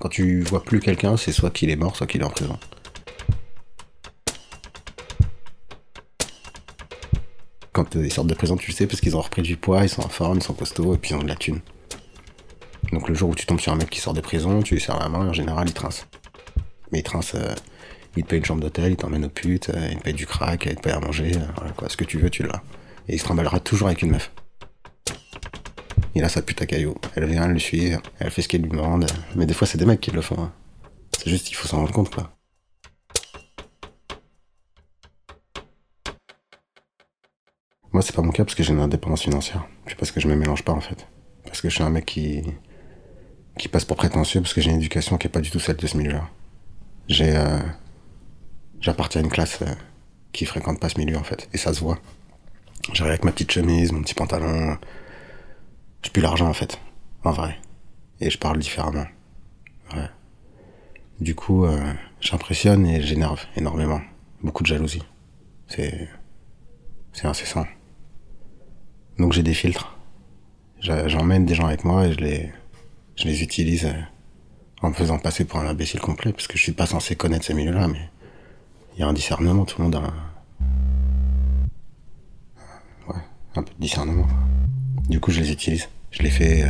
Quand tu vois plus quelqu'un, c'est soit qu'il est mort, soit qu'il est en prison. Quand ils sortent de prison, tu le sais, parce qu'ils ont repris du poids, ils sont en forme, ils sont costauds, et puis ils ont de la thune. Donc le jour où tu tombes sur un mec qui sort de prison, tu lui serres la main, en général, il trince. Mais il trince, euh, il te paye une chambre d'hôtel, il t'emmène aux putes, euh, il te paye du crack, il te paye à manger, euh, quoi, ce que tu veux, tu l'as. Et il se trimballera toujours avec une meuf. Il a sa pute à caillou. Elle vient, elle le suit, elle fait ce qu'elle lui demande. Mais des fois, c'est des mecs qui le font. hein. C'est juste qu'il faut s'en rendre compte, quoi. Moi, c'est pas mon cas parce que j'ai une indépendance financière. Puis parce que je me mélange pas, en fait. Parce que je suis un mec qui. qui passe pour prétentieux parce que j'ai une éducation qui est pas du tout celle de ce milieu-là. J'ai. euh, J'appartiens à une classe euh, qui fréquente pas ce milieu, en fait. Et ça se voit. J'arrive avec ma petite chemise, mon petit pantalon. J'ai plus l'argent, en fait. En vrai. Et je parle différemment. Ouais. Du coup, euh, j'impressionne et j'énerve énormément. Beaucoup de jalousie. C'est. C'est incessant. Donc j'ai des filtres. J'emmène des gens avec moi et je les, je les utilise euh, en me faisant passer pour un imbécile complet, parce que je suis pas censé connaître ces milieux-là, mais il y a un discernement, tout le monde a un... Ouais, un peu de discernement. Du coup, je les utilise. Je les fais euh,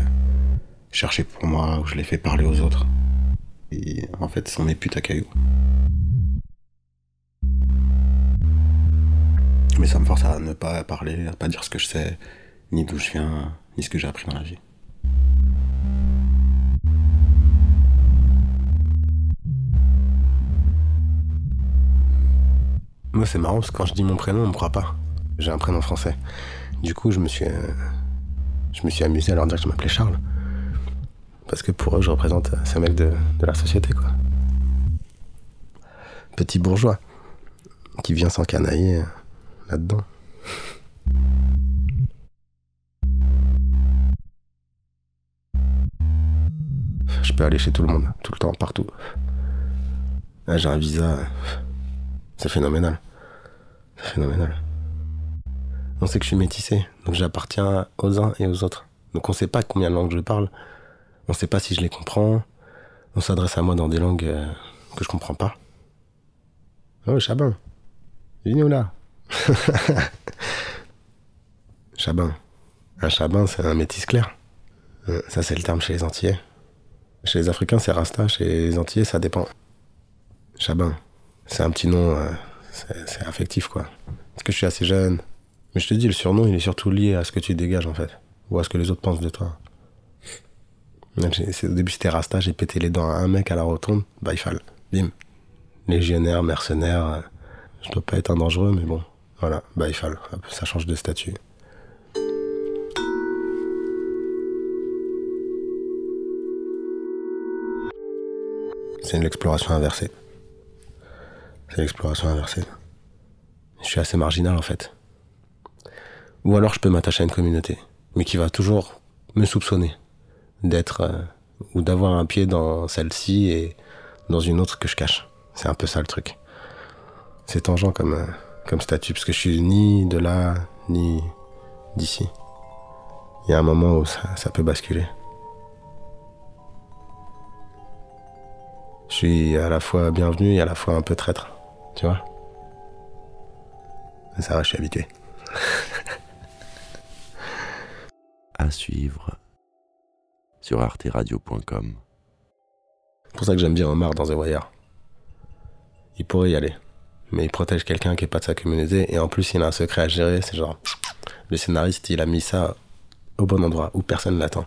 chercher pour moi, ou je les fais parler aux autres. Et en fait, ce sont mes putes à cailloux. Mais ça me force à ne pas parler, à pas dire ce que je sais, ni d'où je viens, ni ce que j'ai appris dans la vie. Moi, c'est marrant parce que quand je dis mon prénom, on me croit pas. J'ai un prénom français. Du coup, je me suis, euh, je me suis amusé à leur dire que je m'appelais Charles. Parce que pour eux, je représente euh, ce mec de, de la société, quoi. Petit bourgeois qui vient s'encanailler là-dedans. Je peux aller chez tout le monde, tout le temps, partout. Là, j'ai un visa. C'est phénoménal. C'est phénoménal. On sait que je suis métissé, donc j'appartiens aux uns et aux autres. Donc on sait pas combien de langues je parle. On sait pas si je les comprends. On s'adresse à moi dans des langues euh, que je comprends pas. Oh, Chabin. Viens là. Chabin. Un chabin, c'est un métis clair. Euh, Ça, c'est le terme chez les Antillais. Chez les Africains, c'est Rasta. Chez les Antillais, ça dépend. Chabin. C'est un petit nom, euh, c'est affectif, quoi. Parce que je suis assez jeune. Mais je te dis, le surnom, il est surtout lié à ce que tu dégages, en fait. Ou à ce que les autres pensent de toi. Au début, c'était Rasta. J'ai pété les dents à un mec à la rotonde. Bah. Bim. Légionnaire, mercenaire. euh, Je dois pas être un dangereux, mais bon. Voilà. Bah, Ça change de statut. C'est une exploration inversée. C'est l'exploration inversée. Je suis assez marginal en fait. Ou alors je peux m'attacher à une communauté, mais qui va toujours me soupçonner d'être euh, ou d'avoir un pied dans celle-ci et dans une autre que je cache. C'est un peu ça le truc. C'est tangent comme, euh, comme statut, parce que je suis ni de là, ni d'ici. Il y a un moment où ça, ça peut basculer. Je suis à la fois bienvenu et à la fois un peu traître, tu vois. Ça va, je suis habitué. À suivre sur arteradio.com. C'est pour ça que j'aime bien Omar dans The Wire. Il pourrait y aller. Mais il protège quelqu'un qui est pas de sa communauté et en plus il a un secret à gérer. C'est genre, le scénariste il a mis ça au bon endroit où personne l'attend.